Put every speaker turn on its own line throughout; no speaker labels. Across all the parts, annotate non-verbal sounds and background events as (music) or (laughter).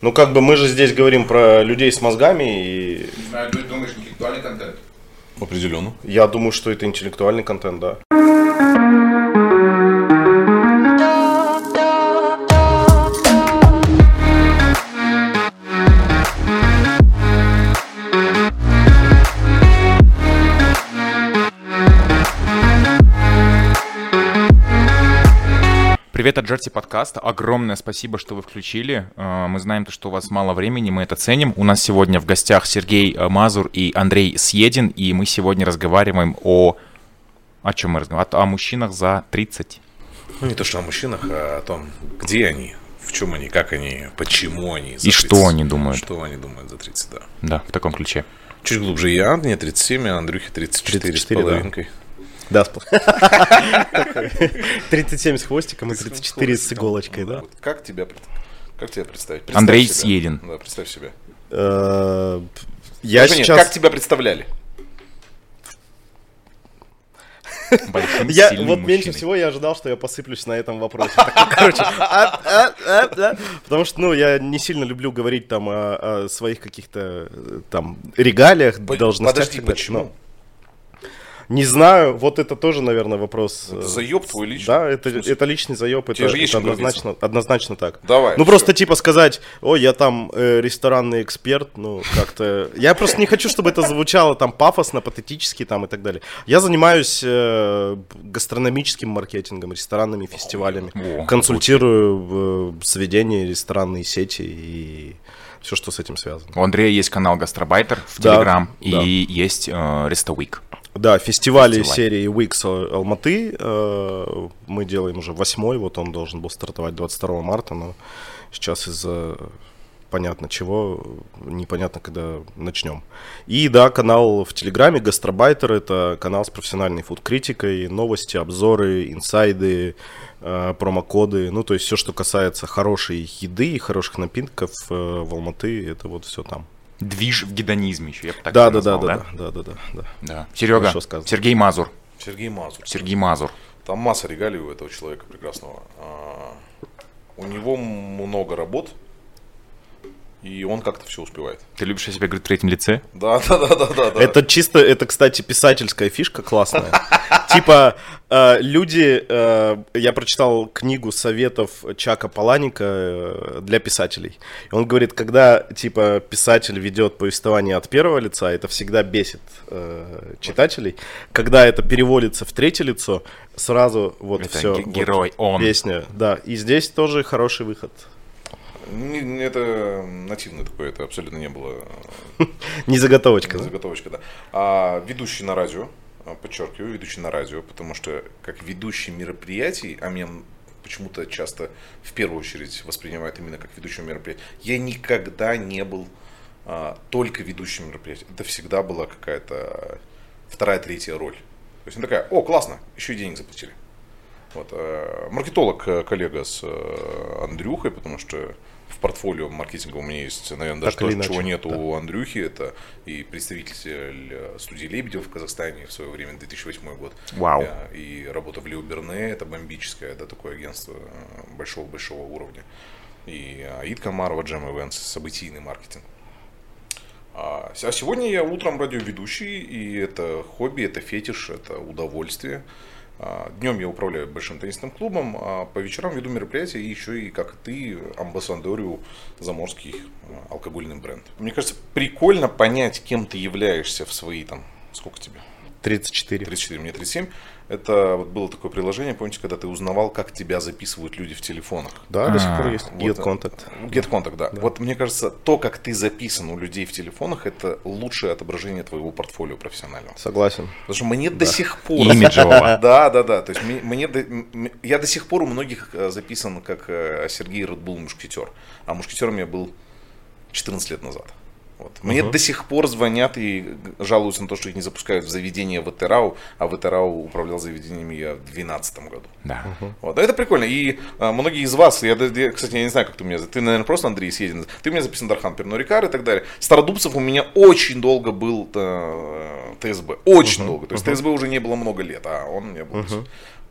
Ну, как бы мы же здесь говорим про людей с мозгами, и
Не знаю, ты думаешь, интеллектуальный контент?
Определенно.
я думаю, что это интеллектуальный контент, да.
Привет от Джерси подкаста. Огромное спасибо, что вы включили. Э, Мы знаем, то, что у вас мало времени, мы это ценим. У нас сегодня в гостях Сергей э, Мазур и Андрей Съедин, и мы сегодня разговариваем о... О чем мы разговариваем? О, о мужчинах за 30.
Ну, не то, что о мужчинах, а о том, где они, в чем они, как они, почему они. за
И что они думают.
Что они думают за 30, да.
Да, в таком ключе.
Чуть глубже я, мне 37, а Андрюхе 34,
34,
с половинкой.
Да, спл- 37 (laughs) с хвостиком и 34 с иголочкой, да?
Как тебя, как тебя представить? Представь
Андрей
себя.
Съедин.
Да, представь себя.
Э, Я сейчас...
Как тебя представляли?
Большим,
Я, вот меньше
мужчиной.
всего я ожидал, что я посыплюсь на этом вопросе. Такой, Короче, а, а, а, а. потому что, ну, я не сильно люблю говорить там о, о своих каких-то э, там регалиях,
По-
должностях.
Подожди,
далее.
почему?
Но Не знаю, вот это тоже, наверное, вопрос.
Это
э,
заеб твой личный?
Да, это, это личный заеб, это,
же есть
это однозначно, однозначно так.
Давай,
Ну
всё.
просто типа сказать, ой, я там э, ресторанный эксперт, ну как-то... Я просто не хочу, чтобы это звучало там пафосно, патетически там и так далее. Я занимаюсь э, гастрономическим маркетингом, ресторанными фестивалями.
О,
Консультирую э, заведения, ресторанные сети и все, что с этим связано.
У Андрея есть канал Гастробайтер в
Да,
Телеграм,
да.
и есть э, Рестовик.
Да, фестивали
Фестиваль.
серии Wix Алматы э, мы делаем уже восьмой, вот он должен был стартовать 22 марта, но сейчас из-за понятно чего, непонятно, когда начнем. И да, канал в Телеграме Гастробайтер, это канал с профессиональной фуд-критикой, новости, обзоры, инсайды, э, промокоды, ну то есть все, что касается хорошей еды и хороших напитков э, в Алматы, это вот все там.
Движ в гедонизме еще, я бы так
Да, да, да,
назвал,
да, да, да, да, да.
Да. Серега,
Хорошо сказано.
Сергей Мазур.
Сергей Мазур.
Сергей Мазур.
Там масса регалий у этого человека прекрасного. А, У него много работ, и он как-то все успевает.
Ты любишь о себе говорить в третьем лице?
Да, (laughs) да, да, да, да. да.
Это чисто, это, кстати, писательская фишка классная. (laughs) (laughs) Типа, э, люди, э, я прочитал книгу советов Чака Паланика э, для писателей. И он говорит, когда, типа, писатель ведет повествование от первого лица, это всегда бесит э, читателей. Когда это переводится в третье лицо, сразу вот
Это
все.
ге- герой, он.
Песня, да. И здесь тоже хороший выход.
Не- не- Это нативное такое, это абсолютно не было (laughs)
Не заготовочка, да?
заготовочка, да. А ведущий на радио, подчеркиваю, ведущий на радио, потому что как ведущий мероприятий, а меня почему-то часто в первую очередь воспринимают именно как ведущего мероприятия, я никогда не был а, только ведущим мероприятия. Это всегда была какая-то вторая, третья роль. То есть она такая, о, классно, еще и денег заплатили. Вот, э, маркетолог, э, коллега с э, Андрюхой, потому что в портфолио маркетинга у меня есть, наверное, даже
Так
то, чего
иначе,
нет
да.
у Андрюхи. Это и представитель э, студии Лебедев в Казахстане в свое время, 2008 год.
Вау.
Э, И работа в Лео Берне, это бомбическое, да, такое агентство э, большого-большого уровня. И Аид Камарова, Джем Events, событийный маркетинг. А а сегодня я утром радиоведущий, и это хобби, это фетиш, это удовольствие. Днем я управляю большим теннисным клубом, а по вечерам веду мероприятия и еще и, как ты, амбассадорю заморский а, алкогольный бренд. Мне кажется, прикольно понять, кем ты являешься в свои там, сколько тебе?
34.
34, мне 37. Это вот было такое приложение, помните, когда ты узнавал, как тебя записывают люди в телефонах?
Да, до сих
А,
пор есть.
вот,
Get
э,
Contact.
Get Contact, да. Вот мне кажется, то, как ты записан у людей в телефонах, это лучшее отображение твоего портфолио профессионального.
Согласен.
Потому что мне до сих пор...
Имиджевого. (laughs)
Да, да, да. То есть мне, мне до- я до сих пор у многих э, записан как э, Сергей Редбул Мушкетер. А мушкетером я был 14 лет назад. Вот. Мне до сих пор звонят и жалуются на то, что их не запускают в заведение в ЭТРАУ, а в ЭТРАУ управлял заведениями я в 2012 году.
Да.
Вот. А Это прикольно. И а, многие из вас, я, я, кстати, я не знаю, как ты у меня, ты, наверное, просто Андрей Съедин, ты у меня записан Дархан Пернорикар и так далее. Стародубцев у меня очень долго был э, ТСБ. Очень долго. То есть ТСБ уже не было много лет, а он у меня был.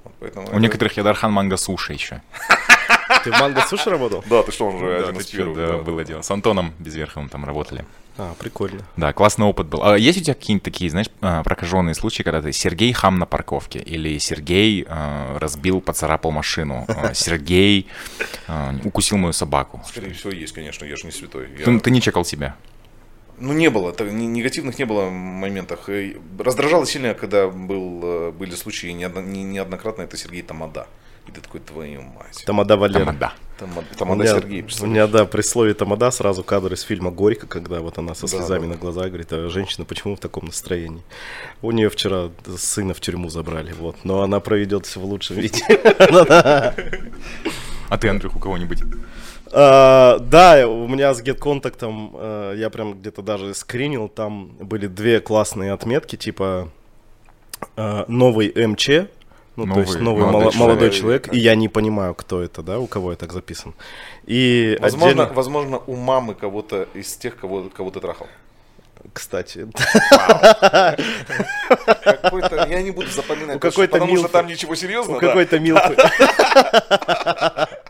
Вот, поэтому
У
это-
некоторых Ядархан Манга Суши еще. (laughs)
Ты в Манго Суши работал?
Да, ты что, он же один из первых.
да, было дело. С Антоном Безверховым там работали.
А, прикольно.
Да, классный опыт был. А есть у тебя какие-нибудь такие, знаешь, а, прокаженные случаи, когда ты Сергей хам на парковке, или Сергей а, разбил, поцарапал машину, а, Сергей а, укусил мою собаку?
Скорее всего, есть, конечно, я же не святой. Я-
Ты, ты не чекал себя?
Ну, не было, негативных не было моментах. Раздражало сильно, когда был, э, были случаи неодно- не- неоднократно, это Сергей Тамада. И ты такой, твою мать.
Тамада Валера.
Тамада.
Тамада,
У
Тамада
меня,
Сергей,
у меня, да, при слове Тамада сразу кадр из фильма «Горько», когда вот она со
Да,
слезами
да.
на глазах говорит, а женщина почему в таком настроении? У нее вчера сына в тюрьму забрали, вот, но она проведет все в лучшем виде.
А ты, Андрюх, у кого-нибудь?
А, Да, у меня с GetContact э, я прям где-то даже скринил, там были две классные отметки, типа э, новый МЧ, ну то есть
Новый
новый
молодой
молодой, молодой
человек.
человек, и я не понимаю, кто это, да, у кого я так записан. И
Возможно,
отдельно-
возможно, у мамы кого-то из тех, кого, кого ты трахал.
кстати,
Какой-то, я не буду запоминать,
У
потому что-
какой-то
потому что
милфы.
там ничего серьезного.
у какой-то милфы. (laughs)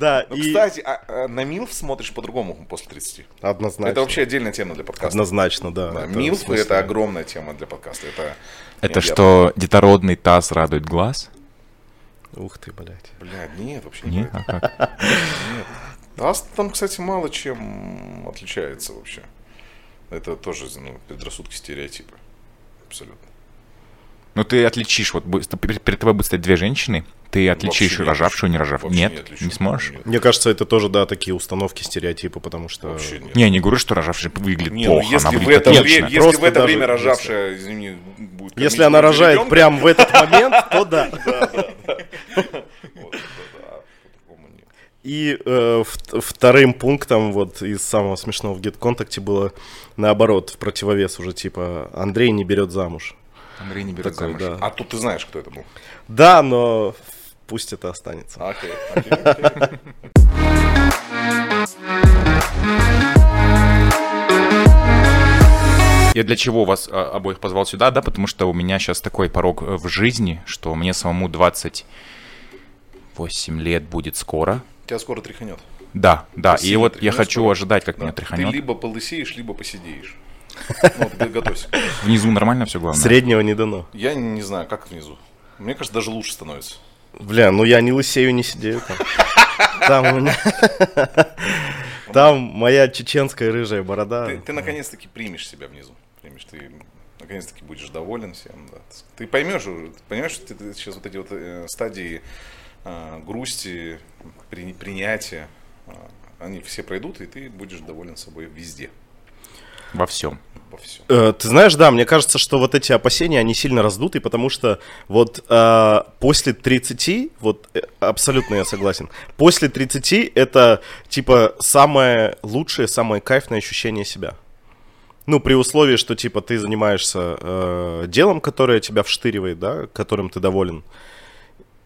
Да,
Ну,
и
кстати, а, а, на МИЛФ смотришь по-другому после 30.
однозначно.
Это вообще отдельная тема для подкаста.
Однозначно, да.
Да,
это смысле-
это огромная тема для подкаста. Это,
что, детородный таз радует глаз?
Ух ты, блядь.
Блядь, нет, вообще не
Нет? А как?
Нет. Таст там, кстати, мало чем отличается вообще. Это тоже ну, предрассудки, стереотипы. Абсолютно.
Ну ты отличишь, вот перед тобой будут стоять две женщины, ты отличишь
не
рожавшую, не
отличу.
рожавшую. Нет,
не
не, сможешь?
Нет.
Мне кажется, это тоже, да, такие установки, стереотипы, потому что...
Вообще нет.
Не, я не говорю, что рожавшая выглядит
Не, ну
плохо,
если
она
в это,
отлично.
время, если
Просто
в это
даже
время
если-
рожавшая, извини, будет
Если она рожает
ребенка,
прям в этот (laughs) момент, то да. И э, в- вторым пунктом вот из самого смешного в GetContact было наоборот, в противовес уже типа Андрей не берет замуж.
Андрей не берет
Такой,
замуж.
да.
А тут ты знаешь, кто это был.
Да, но пусть это останется.
Окей, окей, окей.
Я для чего вас а, обоих позвал сюда, да, потому что у меня сейчас такой порог э, в жизни, что мне самому 28 лет будет скоро.
Тебя скоро тряханет.
Да, да, и
Сильно
вот я
тряхнет
хочу
скоро.
ожидать, как
Да.
меня
Ты
тряханет.
либо полысеешь, либо посидеешь. (laughs) Ну, ты готовься.
Внизу нормально все главное?
Среднего не дано.
Я не знаю, как внизу. Мне кажется, даже лучше становится.
Бля, ну я не лысею, не сидею там. Там у меня... Там моя чеченская рыжая борода.
Ты, ты наконец-таки примешь себя внизу. Примешь, ты наконец-таки будешь доволен всем. Да. Ты поймешь, ты понимаешь, что ты, ты сейчас вот эти вот э, стадии э, грусти, при- принятия, э, они все пройдут, и ты будешь доволен собой везде,
Во всем.
во всем.
Э, Ты знаешь, да, мне кажется, что вот эти опасения, они сильно раздуты, потому что вот э, после 30, вот э, абсолютно я согласен, после 30 это типа самое лучшее, самое кайфное ощущение себя. Ну, при условии, что типа ты занимаешься э, делом, которое тебя вштыривает, да, которым ты доволен.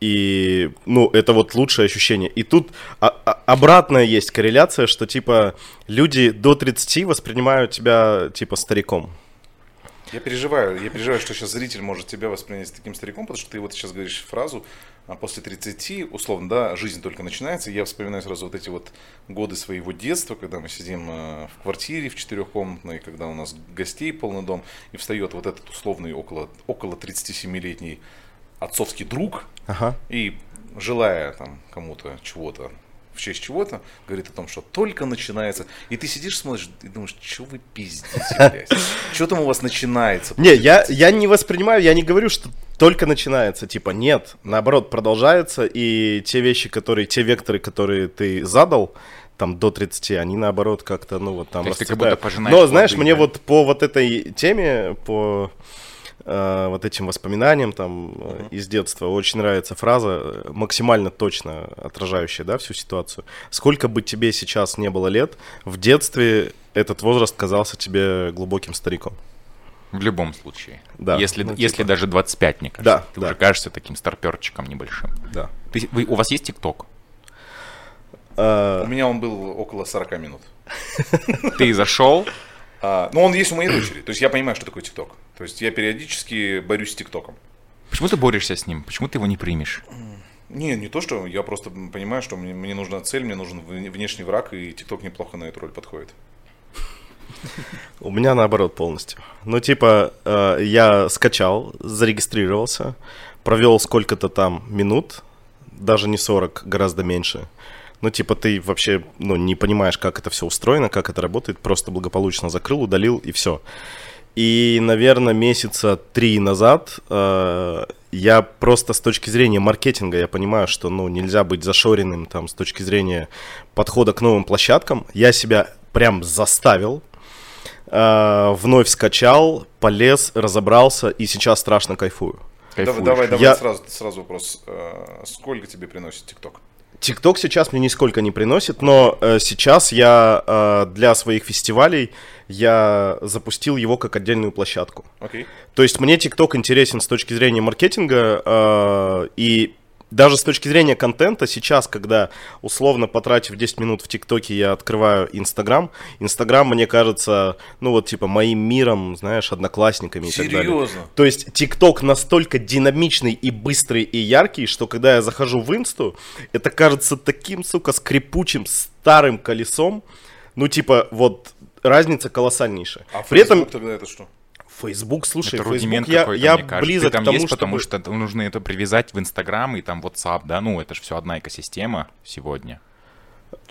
И, ну, это вот лучшее ощущение. И тут а- а- обратная есть корреляция, что, типа, люди до 30 воспринимают тебя, типа, стариком.
Я переживаю, я переживаю, что сейчас зритель может тебя воспринять таким стариком, потому что ты вот сейчас говоришь фразу а после 30, условно, да, жизнь только начинается. Я вспоминаю сразу вот эти вот годы своего детства, когда мы сидим э, в квартире в четырехкомнатной, когда у нас гостей полный дом, и встает вот этот условный около, около 37-летний отцовский друг,
Ага.
и желая там кому-то чего-то в честь чего-то, говорит о том, что только начинается. И ты сидишь, смотришь и думаешь, что вы пиздите, блядь? (laughs) Что там у вас начинается?
Не, я, я не воспринимаю, я не говорю, что только начинается. Типа, нет, наоборот, продолжается, и те вещи, которые, те векторы, которые ты задал, там, до 30, они, наоборот, как-то, ну, вот там
То есть ты как
расцветают.
будто пожинаешь
Но, знаешь,
плоды,
мне
да?
вот по вот этой теме, по э, вот этим воспоминаниям там э, из детства очень нравится фраза, э, максимально точно отражающая, да, всю ситуацию. Сколько бы тебе сейчас не было лет, в детстве этот возраст казался тебе глубоким стариком.
В любом случае.
Да,
Если,
ну,
если
типа.
даже 25, мне кажется.
Да,
ты
да.
уже кажешься таким старперчиком небольшим.
Да.
Ты- вы- у вас есть ТикТок?
Э,
У меня он был около 40 минут.
Ты зашел,
А, ну, он есть у моей дочери. То есть я понимаю, что такое ТикТок. То есть я периодически борюсь с ТикТоком.
почему ты борешься с ним? Почему ты его не примешь?
Не, не то, что я просто понимаю, что мне, мне нужна цель, мне нужен вне- внешний враг, и ТикТок неплохо на эту роль подходит.
У меня наоборот полностью. Ну, типа, э, я скачал, зарегистрировался, провел сколько-то там минут, даже не 40, гораздо меньше. Ну, типа, ты вообще ну, не понимаешь, как это все устроено, как это работает, просто благополучно закрыл, удалил и все. И, наверное, месяца три назад э, я просто с точки зрения маркетинга, я понимаю, что ну, нельзя быть зашоренным там, с точки зрения подхода к новым площадкам. Я себя прям заставил, э, вновь скачал, полез, разобрался и сейчас страшно кайфую.
Давай,
Кайфуешь.
давай, давай
Я-
сразу, сразу вопрос. Э, Сколько тебе приносит ТикТок?
ТикТок сейчас мне нисколько не приносит, но э, сейчас я э, для своих фестивалей я запустил его как отдельную площадку.
Окей.
То есть мне ТикТок интересен с точки зрения маркетинга э, и даже с точки зрения контента сейчас, когда условно потратив 10 минут в ТикТоке, я открываю Инстаграм. Инстаграм, мне кажется, ну вот типа моим миром, знаешь, одноклассниками и так далее.
Серьезно?
То есть ТикТок настолько динамичный и быстрый и яркий, что когда я захожу в Инсту, это кажется таким, сука, скрипучим старым колесом. Ну типа вот разница колоссальнейшая.
А
При этом
тогда это что?
Facebook, слушай,
это
Facebook
рудимент
я, я
мне кажется.
близок
Ты там
к тому,
есть,
чтобы...
потому что нужно это привязать в Инстаграм и там WhatsApp, да? Ну, это же все одна экосистема сегодня.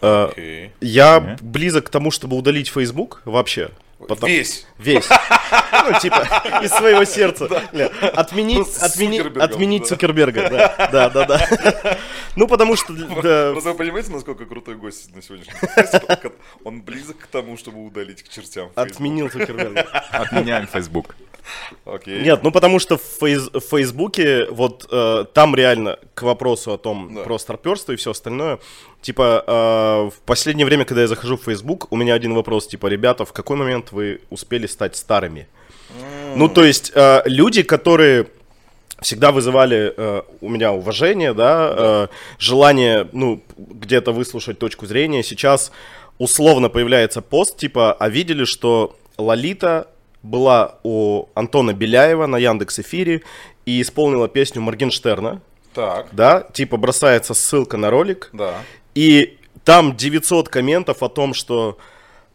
э,
Окей.
я
Не?
близок к тому, чтобы удалить Facebook вообще. Потом-
Весь.
Весь. Ну, типа, из своего сердца. Отменить,
Ну,
отменить
да.
Цукерберга, да, да, да. Ну, потому что,
Просто вы понимаете, насколько крутой гость на подкасте? Он близок к тому, чтобы удалить к чертям.
Отменил Цукерберга.
Отменяем Facebook.
Окей.
Нет, ну потому что в, фейс- в Фейсбуке вот э, там реально к вопросу о том
Да.
про старперство и все остальное. Типа э, в последнее время, когда я захожу в Фейсбук, у меня один вопрос, типа, ребята, в какой момент вы успели стать старыми? Ну то есть э, люди, которые всегда вызывали э, у меня уважение, да, э, желание, ну, где-то выслушать точку зрения. Сейчас условно появляется пост, типа, а видели, что Лолита была у Антона Беляева на Яндекс Эфире и исполнила песню Моргенштерна,
Так,
да, типа бросается ссылка на ролик,
да.
и там 900 комментов о том, что,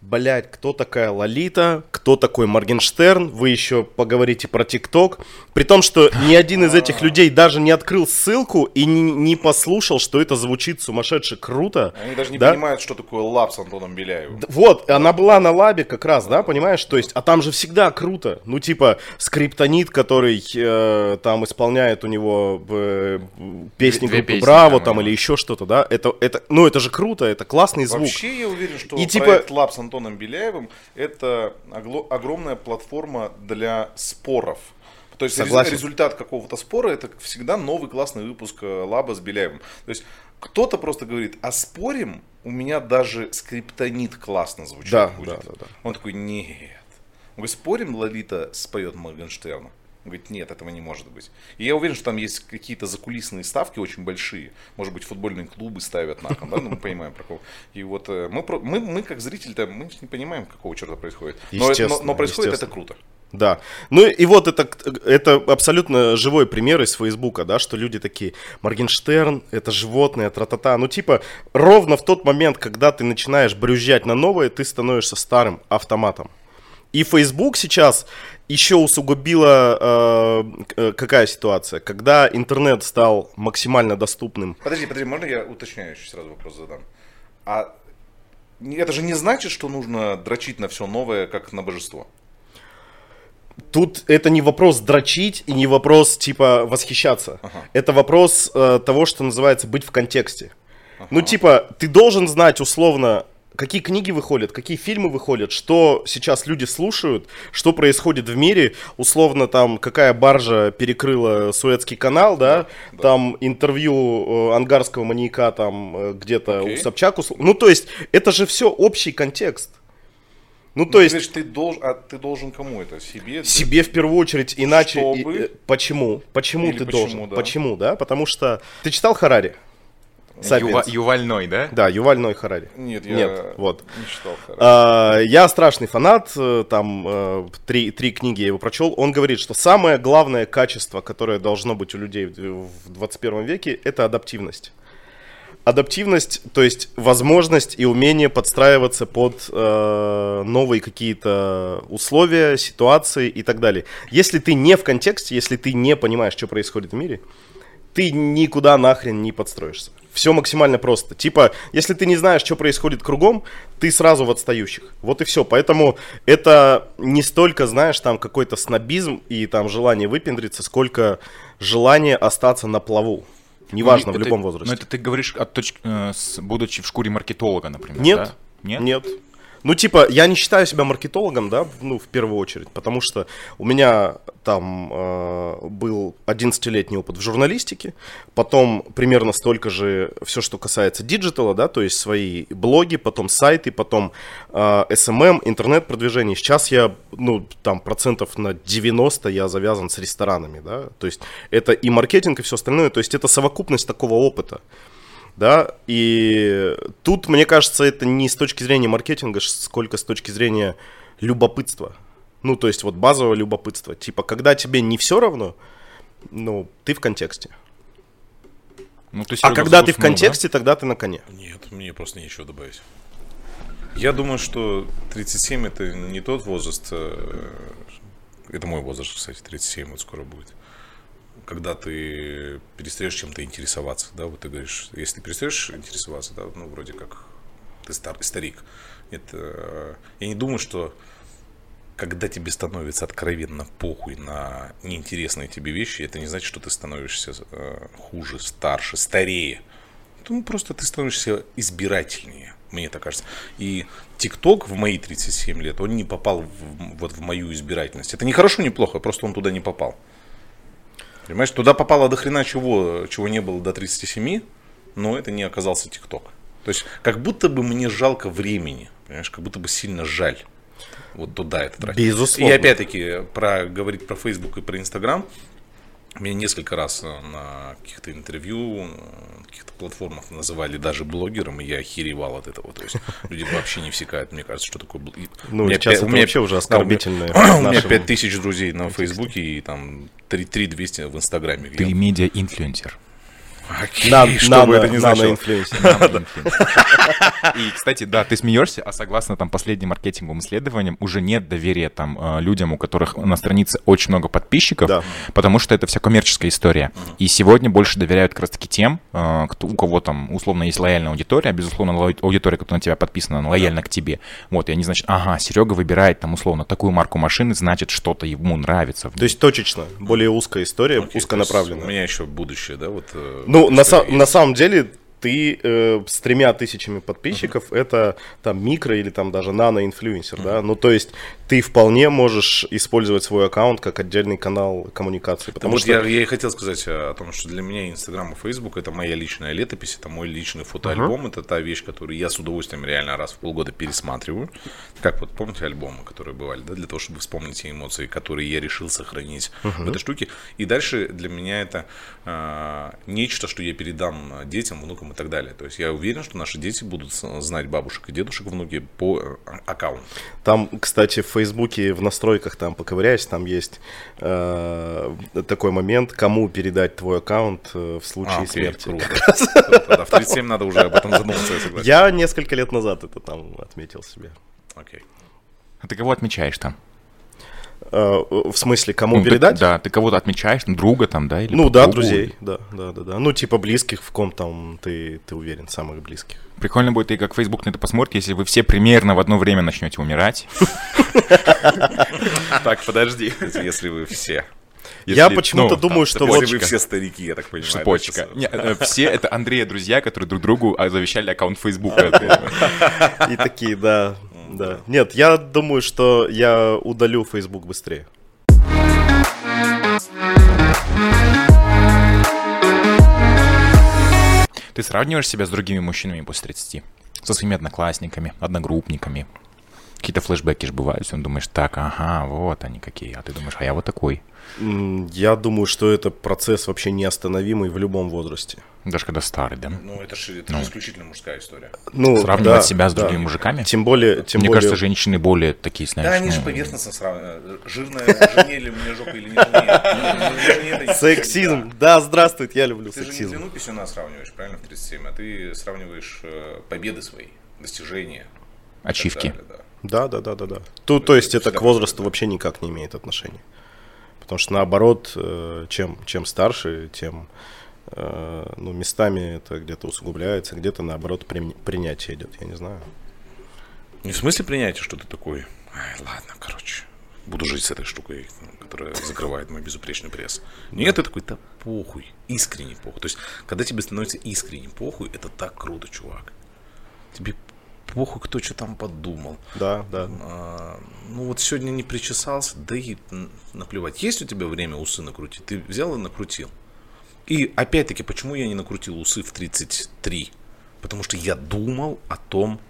блядь, кто такая Лолита, кто такой Моргенштерн, вы еще поговорите про ТикТок. При том, что ни один из этих людей даже не открыл ссылку и не, не послушал, что это звучит сумасшедше круто.
Они даже не
да?
понимают, что такое лап с Антоном Беляевым.
Вот, она была на лабе как раз, да, понимаешь? То есть, а там же всегда круто. Ну, типа, скриптонит, который э, там исполняет у него э, песни
Две
группы
песни
Браво
там
или еще что-то, да? Это, это, ну, это же круто, это классный звук.
Вообще я уверен, что
И типа-
проект Лап с Антоном Беляевым это огромная платформа для споров. То есть
Согласен.
результат какого-то спора это всегда новый классный выпуск э, Лаба с Беляевым. То есть кто-то просто говорит, а спорим, у меня даже скриптонит классно звучит.
Да,
будет.
да, да, да.
Он такой, нет. Говорит, спорим, Лолита споет Моргенштерна? Он говорит, нет, этого не может быть. И я уверен, что там есть какие-то закулисные ставки очень большие. Может быть, футбольные клубы ставят на кон, да, ну, мы понимаем про кого. И вот э, мы, мы, мы как зрители-то, мы не понимаем, какого черта происходит. Но, это- но, но происходит это круто.
Да. Ну и вот это, это абсолютно живой пример из Фейсбука, да, что люди такие, Моргенштерн, это животное, тра-та-та. Ну типа, ровно в тот момент, когда ты начинаешь брюзжать на новое, ты становишься старым автоматом. И Facebook сейчас еще усугубила э, э, какая ситуация? Когда интернет стал максимально доступным
Подожди, подожди, можно я уточняющий сразу вопрос задам? А это же не значит, что нужно дрочить на все новое, как на божество.
Тут это не вопрос дрочить и не вопрос типа восхищаться. Это вопрос э, того, что называется быть в контексте. Ну типа ты должен знать условно, какие книги выходят, какие фильмы выходят, что сейчас люди слушают, что происходит в мире. Условно там какая баржа перекрыла Суэцкий канал, да, там интервью э, ангарского маньяка там э, где-то
Окей.
у Собчак. усл- Ну то есть это же все общий контекст. Ну то
Ты
есть
говоришь, ты должен, а ты должен кому это? Себе?
себе в первую очередь, иначе...
Чтобы?
и- э, почему? Почему
Или
ты
почему,
должен?
да.
Почему, да? Потому что... Ты читал Харари?
Юва- Ювальной, да?
Да, Юваль Ной Харари.
Нет, я
Нет, вот.
не читал.
А, Я страшный фанат, э, там э, три, три книги я его прочел. Он говорит, что самое главное качество, которое должно быть у людей в в 21 веке, это адаптивность. Адаптивность, то есть возможность и умение подстраиваться под э, новые какие-то условия, ситуации и так далее. Если ты не в контексте, если ты не понимаешь, что происходит в мире, ты никуда нахрен не подстроишься. Все максимально просто. Типа, если ты не знаешь, что происходит кругом, ты сразу в отстающих. Вот и все. Поэтому это не столько, знаешь, там какой-то снобизм и там желание выпендриться, сколько желание остаться на плаву. Неважно,
Ну,
в
это-
любом возрасте.
Ну, это ты говоришь, от точки, э, будучи в шкуре маркетолога, например,
Нет.
да? Нет?
Нет. Ну, типа, я не считаю себя маркетологом, да, ну, в первую очередь, потому что у меня там э, был 11-летний опыт в журналистике, потом примерно столько же все, что касается диджитала, да, то есть свои блоги, потом сайты, потом э, SMM, интернет-продвижение. Сейчас я, ну, там, процентов на 90 я завязан с ресторанами, да, то есть это и маркетинг, и все остальное, то есть это совокупность такого опыта да, и тут, мне кажется, это не с точки зрения маркетинга, сколько с точки зрения любопытства. Ну, то есть вот базового любопытства. Типа, когда тебе не все равно, ну, ты в контексте.
Ну, ты,
А
Серега,
когда ты в
взгрустнул, да?
контексте, тогда ты на коне.
Нет, мне просто нечего добавить. Я думаю, что 37 это не тот возраст, э, это мой возраст, кстати, 37 вот скоро будет, когда ты перестаешь чем-то интересоваться, да, вот ты говоришь, если ты перестаешь интересоваться, да, ну, вроде как ты стар, старик. Нет, э, я не думаю, что когда тебе становится откровенно похуй на неинтересные тебе вещи, это не значит, что ты становишься э, хуже, старше, старее. Ну, просто ты становишься избирательнее, мне так кажется. И ТикТок в мои 37 лет, он не попал в, вот в мою избирательность. Это не хорошо, не плохо, просто он туда не попал. Понимаешь, туда попало до хрена чего, чего не было до 37, но это не оказался ТикТок. То есть, как будто бы мне жалко времени, понимаешь, как будто бы сильно жаль вот туда это тратить.
Безусловно.
И опять-таки, про, говорить про Facebook и про Instagram, меня несколько раз э, на каких-то интервью, э, на каких-то платформах называли даже блогером, и я охеревал от этого. То есть (laughs) люди вообще не всекают, мне кажется, что такое... бл- и
Ну,
у меня
сейчас
пя-
это вообще уже
да, у меня-
оскорбительное (clears throat)
У меня
нашим
5000 друзей на Фейсбуке и там 3200 в Инстаграме.
Ты
Я-
медиа-инфлюенсер.
Окей,
На-
что
нано-
бы это ни значило. (laughs)
И, кстати, да, ты смеешься, а согласно там последним маркетинговым исследованиям уже нет доверия там э, людям, у которых на странице очень много подписчиков,
Да.
потому что это вся коммерческая история. И сегодня больше доверяют как раз-таки тем, э, кто, у кого там условно есть лояльная аудитория, а, безусловно, ло- аудитория, которая на тебя подписана, она лояльна к тебе. Вот, и они, значит, ага, Серега выбирает там условно такую марку машины, значит, что-то ему нравится.
То есть точечно, более узкая история,
есть
узконаправленная.
У меня еще будущее, да, вот. э,
Ну, на, са- на самом деле, ты э, с тремя тысячами подписчиков, это там микро или там даже нано-инфлюенсер, да? Ну, то есть ты вполне можешь использовать свой аккаунт как отдельный канал коммуникации, потому
Вот
что...
я, я и хотел сказать о том, что для меня Инстаграм и Фейсбук это моя личная летопись, это мой личный фотоальбом, это та вещь, которую я с удовольствием реально раз в полгода пересматриваю. Как вот помните альбомы, которые бывали, да, для того, чтобы вспомнить те эмоции, которые я решил сохранить в этой штуке. И дальше для меня это э, нечто, что я передам детям, внукам и так далее. То есть я уверен, что наши дети будут знать бабушек и дедушек, внуки по э, аккаунту.
Там, кстати, в Фейсбуке в настройках там поковыряюсь, там есть э, такой момент, кому передать твой аккаунт э, в случае
А, окей,
смерти.
круто. В 37 надо уже об этом задуматься, я согласен.
Я несколько лет назад это там отметил себе.
Окей.
А ты кого отмечаешь там?
Э, в смысле, кому
Ну, ты-
передать?
да, ты кого-то отмечаешь, друга там, да? Или
Ну да,
подругу?
друзей, да, да, да, да. Ну, типа близких, в ком там ты, ты уверен, самых близких.
Прикольно будет, и как Facebook на это посмотрит, если вы все примерно в одно время начнете умирать. (laughs) Так, подожди.
Если вы все.
Я
Если,
почему-то
ну,
думаю,
там,
что вот...
Если вы все старики, я так понимаю. Это
Не, э, все это Андрея друзья, которые друг другу а, завещали аккаунт Фейсбука. (laughs)
И такие, да, да. Нет, я думаю, что я удалю Facebook быстрее.
Ты сравниваешь себя с другими мужчинами после 30? Со своими одноклассниками, одногруппниками? Какие-то флешбеки же бывают, он думаешь, так, ага, вот они какие, а ты думаешь, а я вот такой.
Я думаю, что это процесс вообще неостановимый в любом возрасте.
Даже когда старый, да?
Ну, это же это же исключительно мужская история.
Ну,
Сравнивать
да,
себя с
да.
другими мужиками?
Тем более, тем
Мне
более,
кажется, женщины более такие, знаешь,
Да, они же
ну,
поверхностно сравнивают. Жирная жене или мне жопа или не жене. Это-
Сексизм. Да, здравствуйте, я люблю
Ты же не
сексизм.
длину писюна сравниваешь, правильно, в 37, а ты сравниваешь э, победы свои, достижения.
ачивки.
Да,
да, да, да, да. Тут, то есть это к возрасту вообще никак не имеет отношения. Потому что наоборот, э, чем, чем старше, тем э, ну, местами это где-то усугубляется, где-то наоборот при- принятие идет, я не знаю.
Не в смысле принятия, что ты такой, Ай, ладно, короче, буду жить с этой штукой, которая закрывает мой безупречный пресс. Нет, ты такой, да похуй, искренне похуй. То есть, когда тебе становится искренне похуй, это так круто, чувак. Тебе похуй, кто что там подумал.
Да, да.
А, ну вот сегодня не причесался, да и наплевать. Есть у тебя время усы накрутить? Ты взял и накрутил. И опять-таки, почему я не накрутил усы в 33? Потому что я думал о том,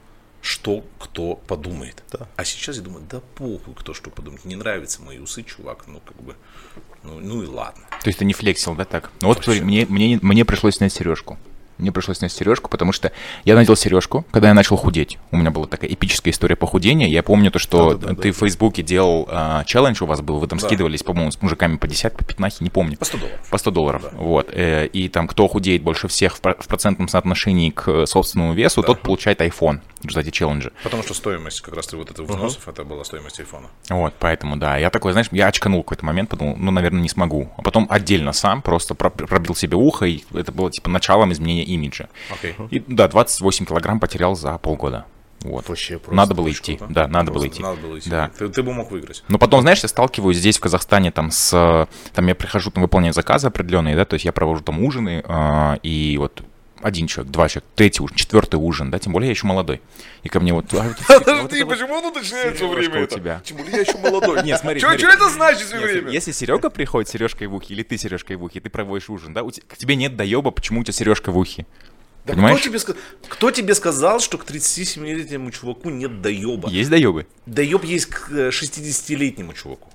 что кто подумает.
Да.
А сейчас я думаю, да похуй, кто что подумает. Не нравятся мои усы, чувак, ну как бы, ну, ну и ладно.
То есть ты не флексил, да, так? Ну вот смотри, мне, мне, мне пришлось снять сережку. Мне пришлось снять сережку, потому что я надел сережку, когда я начал худеть. У меня была такая эпическая история похудения. Я помню то, что
Да-да-да-да.
ты в Фейсбуке делал а, челлендж у вас был, вы там
Да.
скидывались, по-моему, с мужиками по 10, по 15, не помню.
По 100 долларов.
По 100 долларов. Вот. э, И там, кто худеет больше всех в в процентном соотношении к э, собственному весу, тот получает iPhone в результате челленджа.
Потому что стоимость как раз вот этого взносов, это была стоимость айфона.
Вот, поэтому, да, я такой, знаешь, я очканул в какой-то момент, подумал, ну, наверное, не смогу. А потом отдельно сам просто про- пробил себе ухо, и это было, типа, началом изменения имиджа.
Окей.
И, да, 28 килограмм потерял за полгода. Вот.
Вообще просто
Надо было идти, да, надо было
Просто
идти.
Надо было идти.
Да.
Ты, ты бы мог выиграть.
Но потом, знаешь, я сталкиваюсь здесь, в Казахстане, там, с... э, Там я прихожу, там, выполнять заказы определенные, да, то есть я провожу там ужины, а, и вот один человек, два человека, третий ужин, четвертый ужин, да, тем более я еще молодой. И ко мне вот... а, (laughs) это вот-
почему он уточняет
всё время это?
тебя? Тем более я еще молодой. (laughs)
Не, смотри,
чё это значит все
Нет,
время?
Если Серега приходит сережкой в ухе, или ты сережкой в ухе, ты проводишь ужин, да, к тебе нет доеба, почему у тебя сережка в ухе.
Да
Понимаешь?
Кто тебе, кто тебе сказал, что к 37-летнему чуваку нет доеба?
Есть доебы.
Доеб есть к э, 60-летнему чуваку.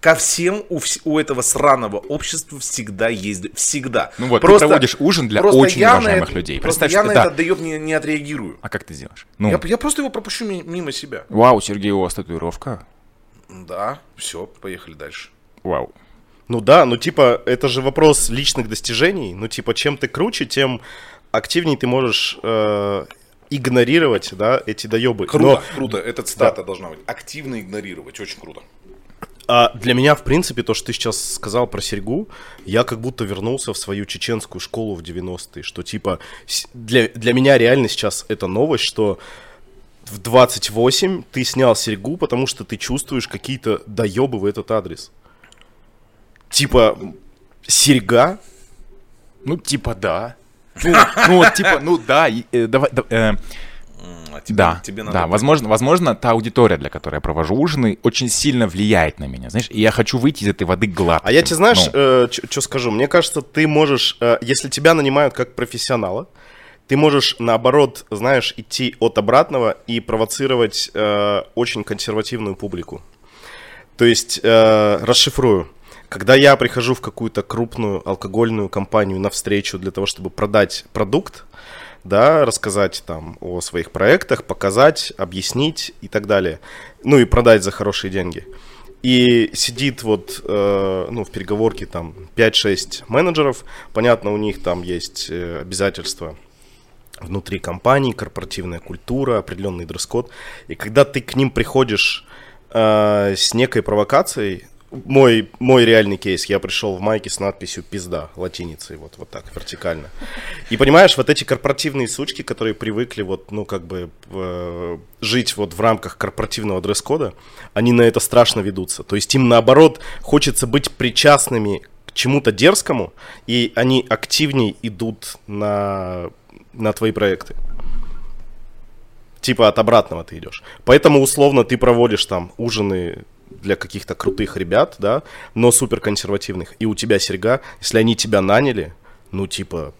Ко всем у, вс- у этого сраного общества всегда есть всегда.
Ну вот, ты проводишь ужин для
просто
очень уважаемых
это-
людей.
Просто
Представь,
я
что
на
да.
этот доеб не, не отреагирую.
А как ты сделаешь? Ну,
Я, я просто его пропущу ми- мимо себя.
вау, Сергей, у вас татуировка.
Да, все, поехали дальше.
Вау.
Ну да, ну типа, это же вопрос личных достижений. Ну типа, чем ты круче, тем активнее ты можешь э, игнорировать, да, эти доебы.
Круто,
Но
круто. Эта цитата должна быть. Активно игнорировать. Очень круто.
А, для меня, в принципе, то, что ты сейчас сказал про серьгу, я как будто вернулся в свою чеченскую школу в 90-е, что типа, для, для меня реально сейчас это новость, что в 28 ты снял серьгу, потому что ты чувствуешь какие-то доебы в этот адрес. Типа, серьга
Ну, типа, да. Ну, ну, вот, типа, ну, да, э, давай, да, э,
а тебе-
да,
тебе надо
да, возможно, возможно, та аудитория, для которой я провожу ужины, очень сильно влияет на меня, знаешь, и я хочу выйти из этой воды гладко.
А я тебе знаешь,
Ну,
что скажу? Мне кажется, ты можешь, э, если тебя нанимают как профессионала, ты можешь, наоборот, знаешь, идти от обратного и провоцировать э, очень консервативную публику. То есть, э, расшифрую. Когда я прихожу в какую-то крупную алкогольную компанию на встречу для того, чтобы продать продукт, да, рассказать там о своих проектах, показать, объяснить и так далее. Ну и продать за хорошие деньги. И сидит вот, э, ну, в переговорке там 5-6 менеджеров. Понятно, у них там есть э, обязательства внутри компании, корпоративная культура, определенный дресс-код. И когда ты к ним приходишь э, с некой провокацией, мой, мой реальный кейс, я пришел в майке с надписью «пизда» латиницей, вот, вот так, вертикально. И понимаешь, вот эти корпоративные сучки, которые привыкли вот, ну, как бы э, жить вот в рамках корпоративного дресс-кода, они на это страшно ведутся. То есть им, наоборот, хочется быть причастными к чему-то дерзкому, и они активнее идут на, на твои проекты. Типа от обратного ты идешь. Поэтому, условно, ты проводишь там ужины для каких-то крутых ребят, да, но супер консервативных. И у тебя серьга, если они тебя наняли, ну, типа,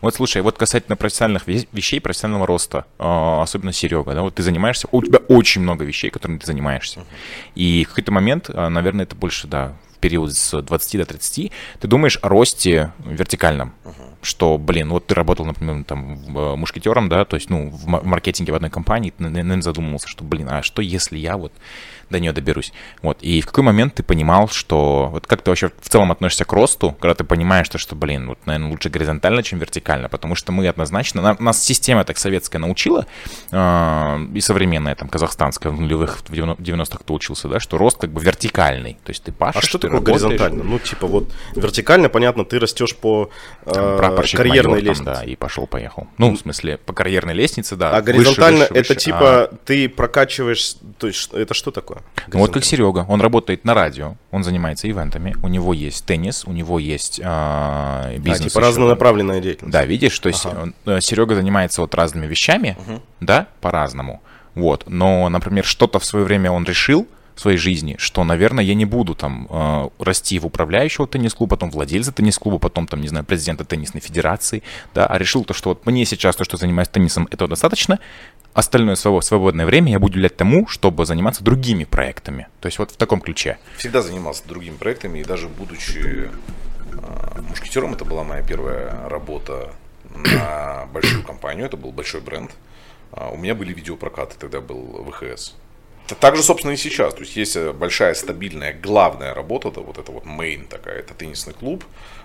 Вот слушай, вот касательно профессиональных ве- вещей, профессионального роста, а, особенно Серега, да, вот ты занимаешься, у тебя очень много вещей, которыми ты занимаешься. И в какой-то момент, а, наверное, это больше, да, период с 20 до 30, ты думаешь о росте вертикальном. Что, блин, вот ты работал, например, там, э, мушкетером, да, то есть, ну, в маркетинге в одной компании, ты, наверное, задумывался, что, блин, а что если я вот до нее доберусь. Вот. И в какой момент ты понимал, что... Вот как ты вообще в целом относишься к росту, когда ты понимаешь, что, что блин, вот, наверное, лучше горизонтально, чем вертикально, потому что мы однозначно... на- нас система так советская научила, э, и современная, там, казахстанская, в нулевых, в 90-х кто учился, да, что рост как бы вертикальный. То есть ты пашешь,
А что
ты
такое
работаешь,
горизонтально? Ну, типа вот вертикально, понятно, ты растешь по э,
там,
карьерной
майор, там,
лестнице.
да, и пошел-поехал. Ну, в смысле, по карьерной лестнице, да.
А
выше,
горизонтально
выше,
это
выше.
типа
А,
ты прокачиваешь, то есть это что такое?
Ну, вот как. Серега, он работает на радио, он занимается ивентами, у него есть теннис, у него есть а,
А,
бизнес.
типа
еще.
разнонаправленная деятельность.
Да, видишь, то есть он, э, Серега занимается вот разными вещами, да, по-разному. Вот, но, например, что-то в свое время он решил своей жизни, что, наверное, я не буду там э, расти в управляющего теннис-клуба, потом владельца теннис-клуба, потом там, не знаю, президента теннисной федерации, да, а решил то, что вот мне сейчас то, что занимаюсь теннисом, этого достаточно, остальное свое свободное время я буду уделять тому, чтобы заниматься другими проектами. То есть вот в таком ключе.
Всегда занимался другими проектами, и даже будучи э, мушкетером, это была моя первая работа на большую компанию, это был большой бренд. А У меня были видеопрокаты, тогда был ВХС. Так же, собственно, и сейчас. То есть есть э, большая, стабильная, главная работа, это вот это вот мейн такая, это теннисный клуб.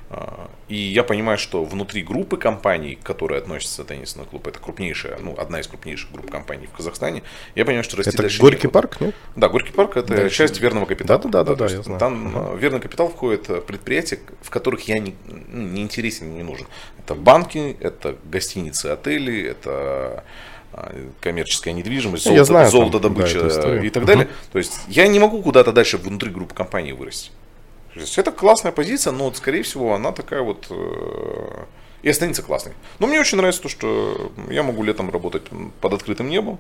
А, И я понимаю, что внутри группы компаний, к которой относится теннисный клуб, это крупнейшая, ну, одна из крупнейших групп компаний в Казахстане, я понимаю, что расти
Это
дальше
Горький парк, нет?
Да, Горький парк это часть верного капитала.
Да-да-да-да,
то есть
я знаю.
Там э, верный капитал входит э, предприятия, в которых я не, ну, не интересен, не нужен. Это банки, это гостиницы, отели, это коммерческая недвижимость,
Я
золото,
знаю там,
золотодобыча
да,
и так далее. То есть я не могу куда-то дальше внутри группы компании вырасти. То есть это классная позиция, но, вот, скорее всего, она такая вот э, и останется классной. Но мне очень нравится то, что я могу летом работать под открытым небом,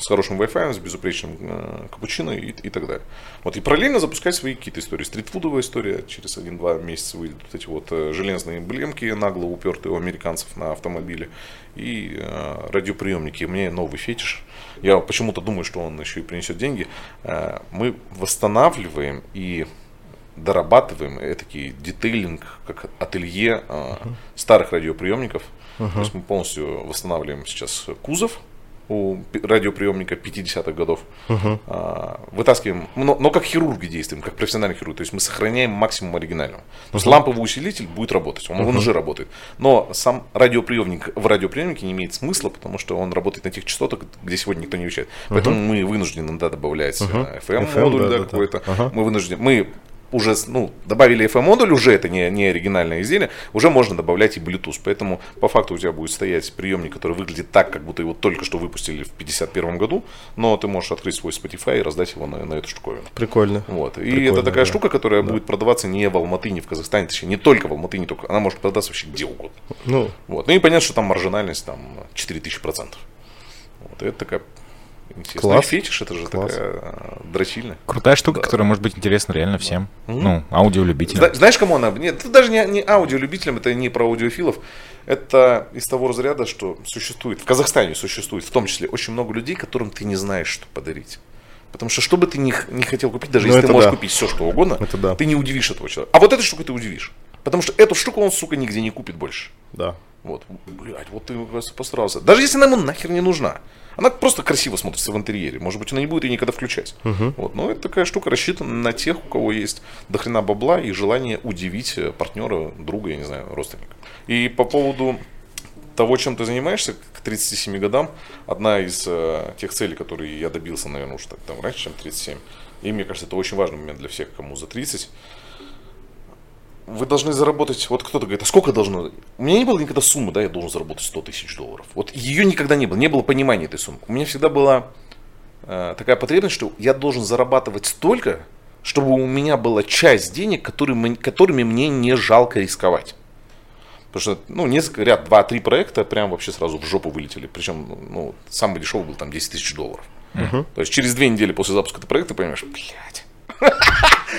с хорошим Wi-Fi, с безупречным э, капучино и, и так далее. Вот, и параллельно запускать свои какие-то истории. Стритфудовая история, через 1-2 месяца выйдут вот эти вот э, железные эмблемки, нагло упертые у американцев на автомобиле, и э, радиоприемники. У меня новый фетиш. Я почему-то думаю, что он еще и принесет деньги. Э, мы восстанавливаем и дорабатываем этакий детейлинг, как ателье э, старых радиоприемников. То есть мы полностью восстанавливаем сейчас кузов у радиоприемника 50-х годов. А, Вытаскиваем, но, но как хирурги действуем, как профессиональный хирург. То есть мы сохраняем максимум оригинального. То есть ламповый усилитель будет работать, он, он уже работает. Но сам радиоприемник в радиоприемнике не имеет смысла, потому что он работает на тех частотах, где сегодня никто не вещает. Поэтому мы вынуждены иногда добавлять э, FM-модуль
FM, да,
да,
да, да.
какой-то.
Ага.
Мы вынуждены, мы уже ну, добавили FM-модуль, уже это не, не оригинальное изделие, уже можно добавлять и Bluetooth. Поэтому по факту у тебя будет стоять приемник, который выглядит так, как будто его только что выпустили в 51 году, но ты можешь открыть свой Spotify и раздать его на, на эту штуковину.
Прикольно.
Вот. И
Прикольно,
это такая
да.
штука, которая будет продаваться не в Алматы, не в Казахстане, точнее, не только в Алматы, не только. Она может продаться вообще где угодно.
Ну,
Вот. Ну и понятно, что там маржинальность там 4000%. Вот. И это такая интересная.
Класс.
Ну фетиш, это же
Класс.
такая э, дрочильня.
Крутая штука, которая может быть интересна реально всем. Ну, аудиолюбителям.
Зна- Знаешь, кому она? Нет, это даже не, не аудиолюбителям, это не про аудиофилов. Это из того разряда, что существует, в Казахстане существует в том числе очень много людей, которым ты не знаешь, что подарить. Потому что что бы ты ни, не хотел купить, даже
Ну,
если ты можешь
да.
купить все, что угодно,
Это да.
ты не удивишь этого человека. А вот эту штуку ты удивишь. Потому что эту штуку он, сука, нигде не купит больше.
да.
Вот, блядь, вот ты постарался. Даже если она ему нахер не нужна. Она просто красиво смотрится в интерьере. Может быть, она не будет ее никогда включать. Вот, но это такая штука рассчитана на тех, у кого есть дохрена бабла и желание удивить э, партнера, друга, я не знаю, родственника. И по поводу того, чем ты занимаешься к 37 годам, одна из э, тех целей, которые я добился, наверное, уже так, там, раньше, чем 37, и мне кажется, это очень важный момент для всех, кому за 30, вы должны заработать, вот кто-то говорит, а сколько должно? У меня не было никогда суммы, да, я должен заработать 100 тысяч долларов. Вот ее никогда не было, не было понимания этой суммы. У меня всегда была э, такая потребность, что я должен зарабатывать столько, чтобы у меня была часть денег, которые, мы- которыми мне не жалко рисковать. Потому что, ну, несколько, ряд, два-три проекта прям вообще сразу в жопу вылетели. Причем, ну, самый дешевый был там 10 тысяч долларов. То есть через две недели после запуска этого проекта понимаешь, блядь,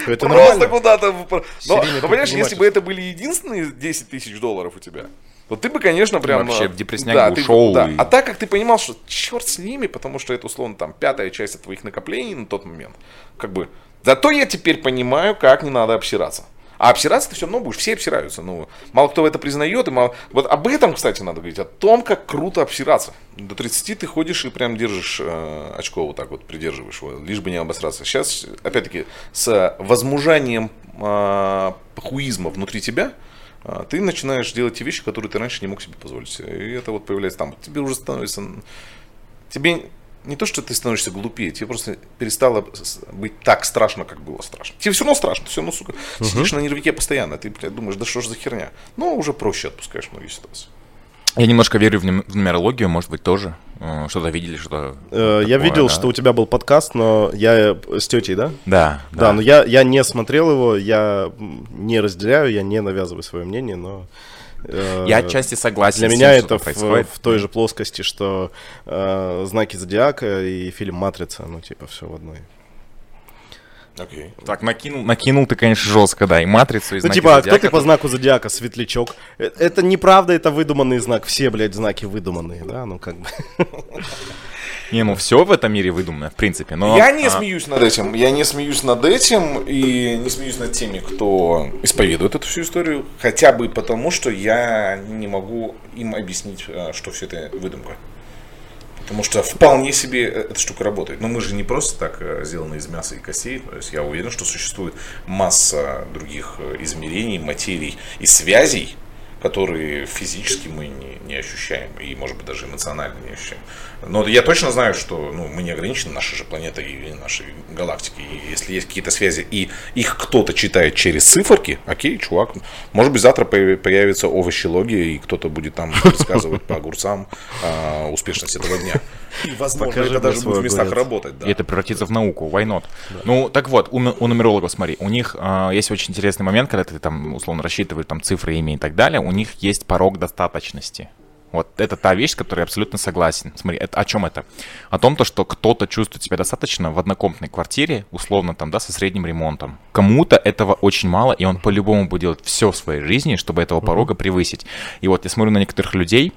Это
Просто куда-то... Но, но понимаешь, если бы это были единственные 10 тысяч долларов у тебя, то ты бы, конечно, прям...
вообще
э,
в депрессняк
да, ты
ушел
да.
и-
А так как ты понимал, что черт с ними, потому что это, условно, там, пятая часть от твоих накоплений на тот момент, как бы... Зато я теперь понимаю, как не надо обсираться. А обсираться ты все равно будешь, все обсираются. Ну, мало кто это признает. И мало... Вот об этом, кстати, надо говорить, о том, как круто обсираться. До 30 ты ходишь и прям держишь э, очко вот так вот, придерживаешь его, лишь бы не обосраться. Сейчас, опять-таки, с возмужанием э, хуизма внутри тебя, э, ты начинаешь делать те вещи, которые ты раньше не мог себе позволить. И это вот появляется там. Тебе уже становится... Тебе не то, что ты становишься глупее, тебе просто перестало быть так страшно, как было страшно. Тебе все равно страшно, ты все равно, сука, сидишь на нервике постоянно, ты, блядь, думаешь, да что ж за херня. Но уже проще отпускаешь многие ситуации.
Я немножко верю в, нум- в нумерологию, может быть, тоже. Э, Что-то видели, что
Э, Я видел, что у тебя был подкаст, но я э, с тетей, да?
Да,
Да, но я, я не смотрел его, я не разделяю, я не навязываю свое мнение, но... э,
Я отчасти согласен
Для меня это в той же плоскости, что э, знаки зодиака и фильм Матрица, ну типа все в одной.
Окей.
Так, накинул, накинул ты, конечно, жестко, да, и матрицу, и
Ну типа, а кто
зодиака
ты по знаку зодиака, светлячок? Э, Это неправда, это выдуманный знак. Все, блядь, знаки выдуманные, да, ну как бы. (laughs)
Не, ну все в этом мире выдумано, в принципе, но...
я не
а,
смеюсь над этим. Я не смеюсь над этим и не смеюсь над теми, кто исповедует эту всю историю. Хотя бы потому, что я не могу им объяснить, э, что все это выдумка. Потому что вполне себе эта штука работает. Но мы же не просто так э, сделаны из мяса и костей. То есть я уверен, что существует масса других э, измерений, материй и связей, которые физически мы не, не ощущаем и, может быть, даже эмоционально не ощущаем. Но я точно знаю, что ну, мы не ограничены нашей же планетой и нашей галактикой. И если есть какие-то связи, и их кто-то читает через циферки, окей, чувак, может быть, завтра появ- появится овощелогия, и кто-то будет там (laughs) рассказывать по огурцам а, успешность этого дня. И, возможно,
Покажи
это даже будет в местах работать. Да.
И это превратится в науку, why not? Ну, так вот, у, ну- у нумерологов, смотри, у них а, есть очень интересный момент, когда ты там, условно, рассчитываешь там цифры, имя и так далее, у них есть порог достаточности. Вот это та вещь, с которой я абсолютно согласен. Смотри, это, о чем это? О том, то, что кто-то чувствует себя достаточно в однокомнатной квартире, условно там, да, со средним ремонтом. Кому-то этого очень мало, и он по-любому будет делать все в своей жизни, чтобы этого порога превысить. И вот я смотрю на некоторых людей,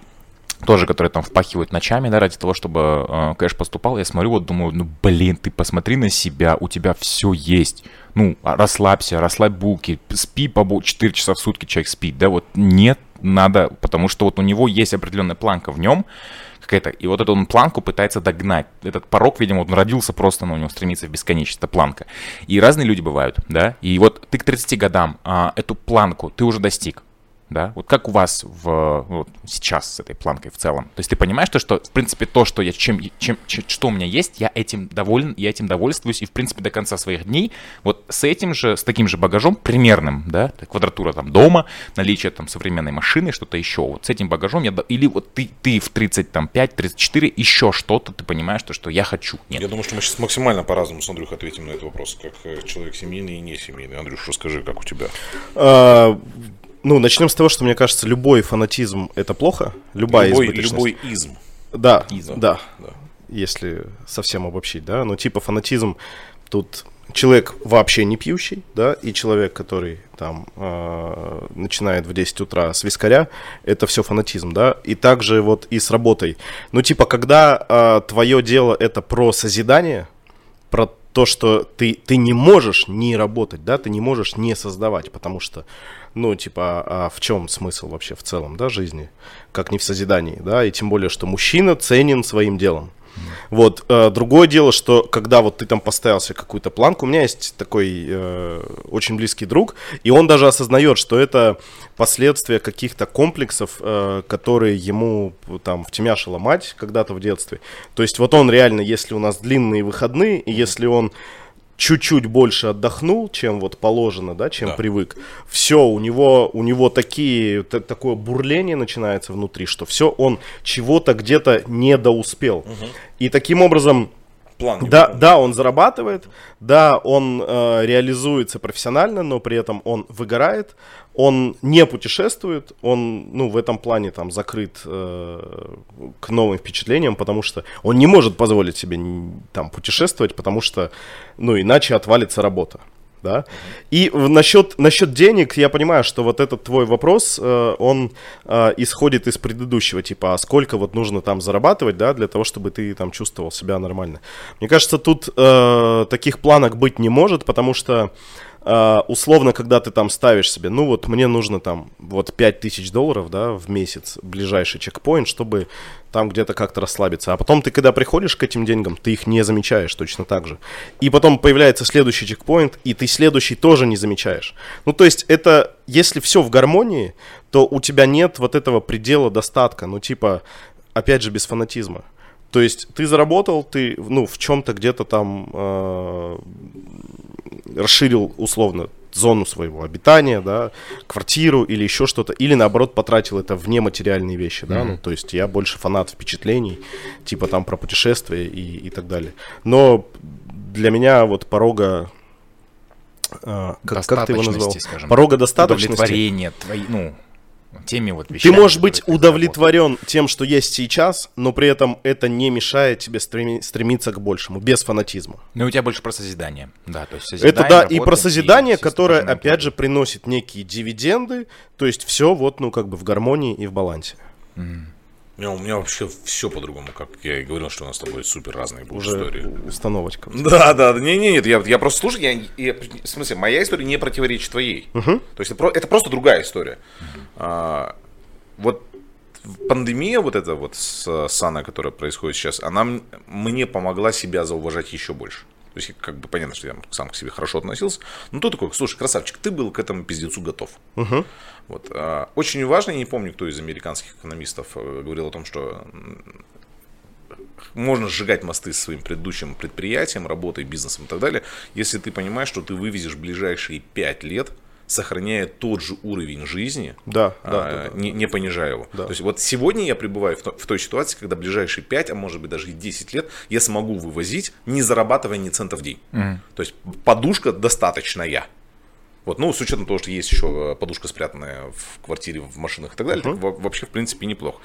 тоже, которые там впахивают ночами, да, ради того, чтобы э, кэш поступал, я смотрю, вот думаю, ну, блин, ты посмотри на себя, у тебя все есть. Ну, а, расслабься, расслабь булки, спи по 4 часа в сутки человек спит, да, вот нет, надо, потому что вот у него есть определенная планка в нем, какая-то, и вот эту он планку пытается догнать. Этот порог, видимо, он родился просто, но у него стремится в бесконечность, это планка. И разные люди бывают, да, и вот ты к 30 годам а, эту планку ты уже достиг, да, вот как у вас в, вот сейчас с этой планкой в целом. То есть ты понимаешь то, что, в принципе, то, что я, чем, чем, что у меня есть, я этим доволен, я этим довольствуюсь, и, в принципе, до конца своих дней вот с этим же, с таким же багажом примерным, да, квадратура там дома, наличие там современной машины, что-то еще, вот с этим багажом я, или вот ты, ты в 35-34, еще что-то, ты понимаешь то, что я хочу. Нет.
Я думаю, что мы сейчас максимально по-разному с Андрюхой ответим на этот вопрос, как э, человек семейный и не семейный. Андрюш, расскажи, как у тебя?
А, Ну, начнем с того, что мне кажется, любой фанатизм это плохо. Любая
любой, любой изм.
Да,
Изм.
да,
Да.
если совсем обобщить, да. Ну, типа фанатизм тут человек вообще не пьющий, да, и человек, который там э, начинает в 10 утра с вискаря, это все фанатизм, да. И также вот и с работой. Ну, типа, когда э, твое дело это про созидание, про то, что ты, ты не можешь не работать, да, ты не можешь не создавать, потому что, ну, типа, а в чем смысл вообще в целом, да, жизни, как не в созидании, да, и тем более, что мужчина ценен своим делом. Вот, э, другое дело, что когда вот ты там поставил себе какую-то планку, у меня есть такой э, очень близкий друг, и он даже осознает, что это последствия каких-то комплексов, э, которые ему там втемяшила мать когда-то в детстве. То есть вот он реально, если у нас длинные выходные, и если он чуть-чуть больше отдохнул, чем вот положено, да, чем
Да.
привык, все, у него, у него такие, та- такое бурление начинается внутри, что все, он чего-то где-то недоуспел. И таким образом,
План.
да,
выполнен.
да, он зарабатывает, да, он э, реализуется профессионально, но при этом он выгорает, он не путешествует, он, ну, в этом плане там закрыт э, к новым впечатлениям, потому что он не может позволить себе там путешествовать, потому что, ну, иначе отвалится работа. Да. И в- насчет, насчет денег, я понимаю, что вот этот твой вопрос, э, он э, исходит из предыдущего, типа, а сколько вот нужно там зарабатывать, да, для того, чтобы ты там чувствовал себя нормально. Мне кажется, тут э, таких планок быть не может, потому что условно, когда ты там ставишь себе, ну вот мне нужно там вот 5000 долларов, да, в месяц, ближайший чекпоинт, чтобы там где-то как-то расслабиться. А потом ты, когда приходишь к этим деньгам, ты их не замечаешь точно так же. И потом появляется следующий чекпоинт, и ты следующий тоже не замечаешь. Ну, то есть это, если все в гармонии, то у тебя нет вот этого предела достатка. Ну, типа, опять же, без фанатизма. То есть ты заработал, ты, ну, в чем-то где-то там э, расширил условно зону своего обитания, да, квартиру или еще что-то, или наоборот потратил это в нематериальные вещи, да, ну, то есть я больше фанат впечатлений, типа там про путешествия и, и так далее. Но для меня вот порога, э, как, как ты его назвал?
Скажем
Порога достаточности.
Удовлетворение твои, ну, теми вот
Ты
вещами.
можешь быть
ты
удовлетворен тем, что есть сейчас, но при этом это не мешает тебе стреми- стремиться к большему, без фанатизма.
Ну, и у тебя больше про созидание. Да, то есть
Это
созидание,
да, и про созидание,
все
которое, опять же, приносит некие дивиденды, то есть все вот, ну, как бы в гармонии и в балансе.
У меня, у меня вообще все по-другому, как я и говорил, что у нас с тобой супер разные будут
Уже
истории.
установочка.
Да, да, не, не, нет, я, я просто слушаю, я, я- в смысле, моя история не противоречит твоей. То есть это, это просто другая история. А, вот пандемия вот эта вот с Сана, которая происходит сейчас, она мне помогла себя зауважать еще больше. То есть, как бы понятно, что я сам к себе хорошо относился. Но тут такой, слушай, красавчик, ты был к этому пиздецу готов. Вот. а, Очень важно, я не помню, кто из американских экономистов э, говорил о том, что можно сжигать мосты со своим предыдущим предприятием, работой, бизнесом и так далее, если ты понимаешь, что ты вывезешь ближайшие 5 лет, сохраняя тот же уровень жизни,
Да,
а,
да, да, да.
Не, не понижая его.
Да.
То есть вот сегодня я пребываю в, то- в той ситуации, когда ближайшие 5, а может быть даже и 10 лет я смогу вывозить, не зарабатывая ни цента в день. То есть подушка достаточная. Вот, ну, с учетом того, что есть еще э, подушка спрятанная в квартире, в машинах и так далее, так во- вообще, в принципе, неплохо.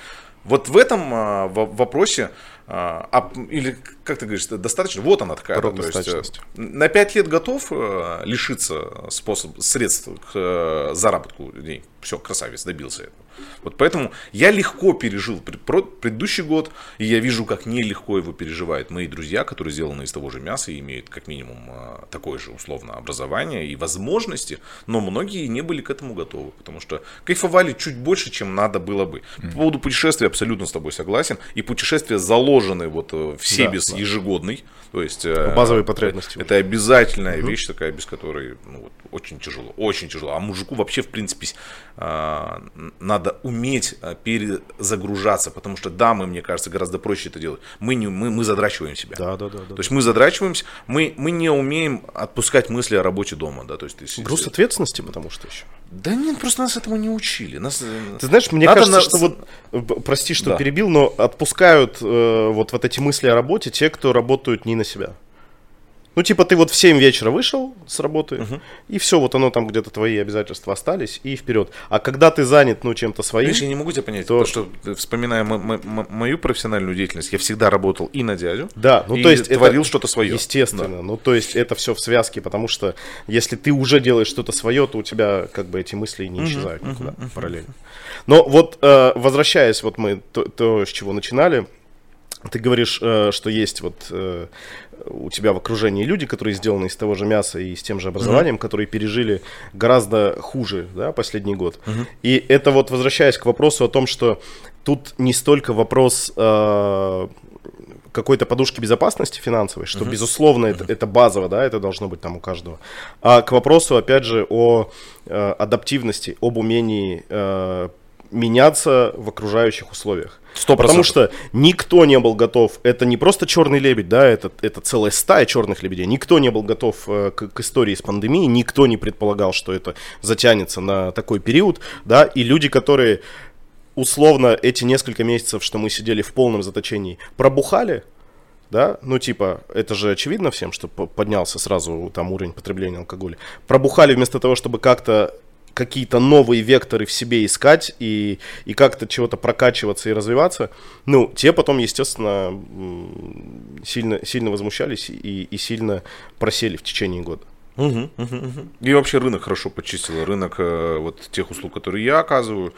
Вот в этом а, во- вопросе, а, а, или, как ты говоришь, достаточно, вот она такая. То есть, э, на 5 лет готов э, лишиться способ, средств к э, заработку денег. Все, красавец, добился этого. Вот поэтому я легко пережил предыдущий год, и я вижу, как нелегко его переживают мои друзья, которые сделаны из того же мяса и имеют как минимум э, такое же условно образование и возможности, но многие не были к этому готовы, потому что кайфовали чуть больше, чем надо было бы. По поводу путешествий абсолютно с тобой согласен, и путешествия заложены вот э, в Себес
да.
ежегодный, то есть э,
Базовые потребности.
это обязательная вещь такая, без которой ну, вот, очень тяжело, очень тяжело. А мужику вообще, в принципе, а, надо уметь а, перезагружаться, потому что дамы, мне кажется, гораздо проще это делать. Мы, не, мы, мы задрачиваем себя.
Да, да, да. да.
То есть мы задрачиваемся, мы, мы не умеем отпускать мысли о работе дома. Да? То есть, ты-
Груз ответственности, потому что еще.
Да нет, просто нас этому не учили. Нас, э,
Ты знаешь, мне
надо
кажется,
на-
что вот, э, прости, что
Да.
перебил, но отпускают э, вот, вот эти мысли о работе те, кто работают не на себя. Ну, типа, ты вот в 7 вечера вышел с работы, и все, вот оно там где-то твои обязательства остались, и вперед. А когда ты занят, ну, чем-то своим,
Видишь, я не могу тебя понять,
То-
потому что, вспоминая мо- мо- мо- мою профессиональную деятельность, я всегда работал и на дядю,
да, ну,
и
то есть это
творил что-то свое.
Естественно, ну, то есть это все в связке, потому что если ты уже делаешь что-то свое, то у тебя как бы эти мысли не исчезают никуда параллельно. Но вот, э, возвращаясь, вот мы то, то, с чего начинали, ты говоришь, э, что есть вот э, у тебя в окружении люди, которые сделаны из того же мяса и с тем же образованием, которые пережили гораздо хуже, да, последний год. И это вот возвращаясь к вопросу о том, что тут не столько вопрос э, какой-то подушки безопасности финансовой, что, безусловно, это, это базово, да, это должно быть там у каждого. А к вопросу, опять же, о э, адаптивности, об умении э, меняться в окружающих условиях.
Сто
Потому
процентов.
что никто не был готов, это не просто черный лебедь, да, это, это целая стая черных лебедей, никто не был готов э, к, к истории с пандемией, никто не предполагал, что это затянется на такой период, да, и люди, которые условно эти несколько месяцев, что мы сидели в полном заточении, пробухали, да, ну типа, это же очевидно всем, что по- поднялся сразу там уровень потребления алкоголя. Пробухали вместо того, чтобы как-то какие-то новые векторы в себе искать и, и как-то чего-то прокачиваться и развиваться, ну, те потом, естественно, сильно, сильно возмущались и, и сильно просели в течение года.
Мгм, мгм, мгм. И вообще рынок хорошо почистил. Рынок э, вот тех услуг, которые я оказываю.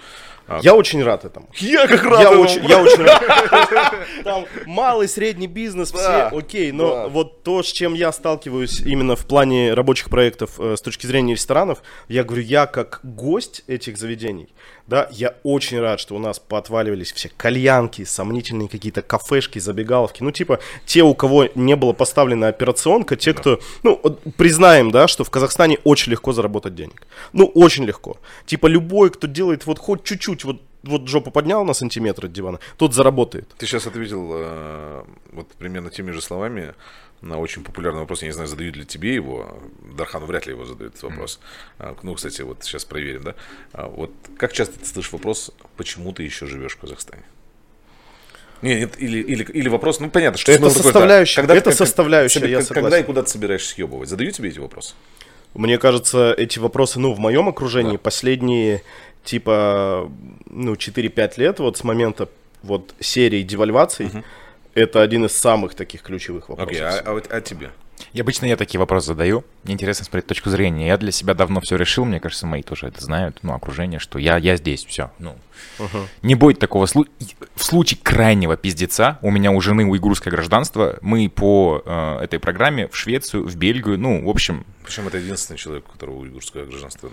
А,
Я очень рад этому.
Я как
Я
этому.
очень, я очень рад. (laughs) Там малый, средний бизнес,
Да,
все окей, но
да.
вот то, с чем я сталкиваюсь именно в плане рабочих проектов э, с точки зрения ресторанов, я говорю, я как гость этих заведений, да, я очень рад, что у нас поотваливались все кальянки, сомнительные какие-то кафешки, забегаловки, ну типа те, у кого не было поставлена операционка, те, кто, ну, вот признаем, да, что в Казахстане очень легко заработать денег, ну очень легко, типа любой, кто делает вот хоть чуть-чуть вот вот жопу поднял на сантиметр от дивана, тот заработает.
Ты сейчас ответил э, вот примерно теми же словами на очень популярный вопрос. Я не знаю, задают ли тебе его. Дархан вряд ли его задает этот вопрос. А, Ну, кстати, вот сейчас проверим, да. А, Вот как часто ты слышишь вопрос, почему ты еще живешь в Казахстане? Не, нет, или, или, или вопрос, ну понятно, что
Это составляющая, это
как-
составляющая,
себе-
я
как- Когда
согласен.
и куда ты собираешься съебывать? Задают тебе эти вопросы?
Мне кажется, эти вопросы, ну, в моем окружении последние, типа, ну, 4-5 лет, вот с момента вот серии девальваций, это один из самых таких ключевых вопросов.
Окей, а, а вот- а тебе?
И обычно я такие вопросы задаю. Мне интересно смотреть точку зрения. Я для себя давно все решил, мне кажется, мои тоже это знают, ну, окружение, что я, я здесь, все. Ну, не будет такого случая. В случае крайнего пиздеца, у меня у жены уйгурское гражданство, мы по э, этой программе в Швецию, в Бельгию, ну, в общем,
Причем это единственный человек, у которого уйгурское гражданство.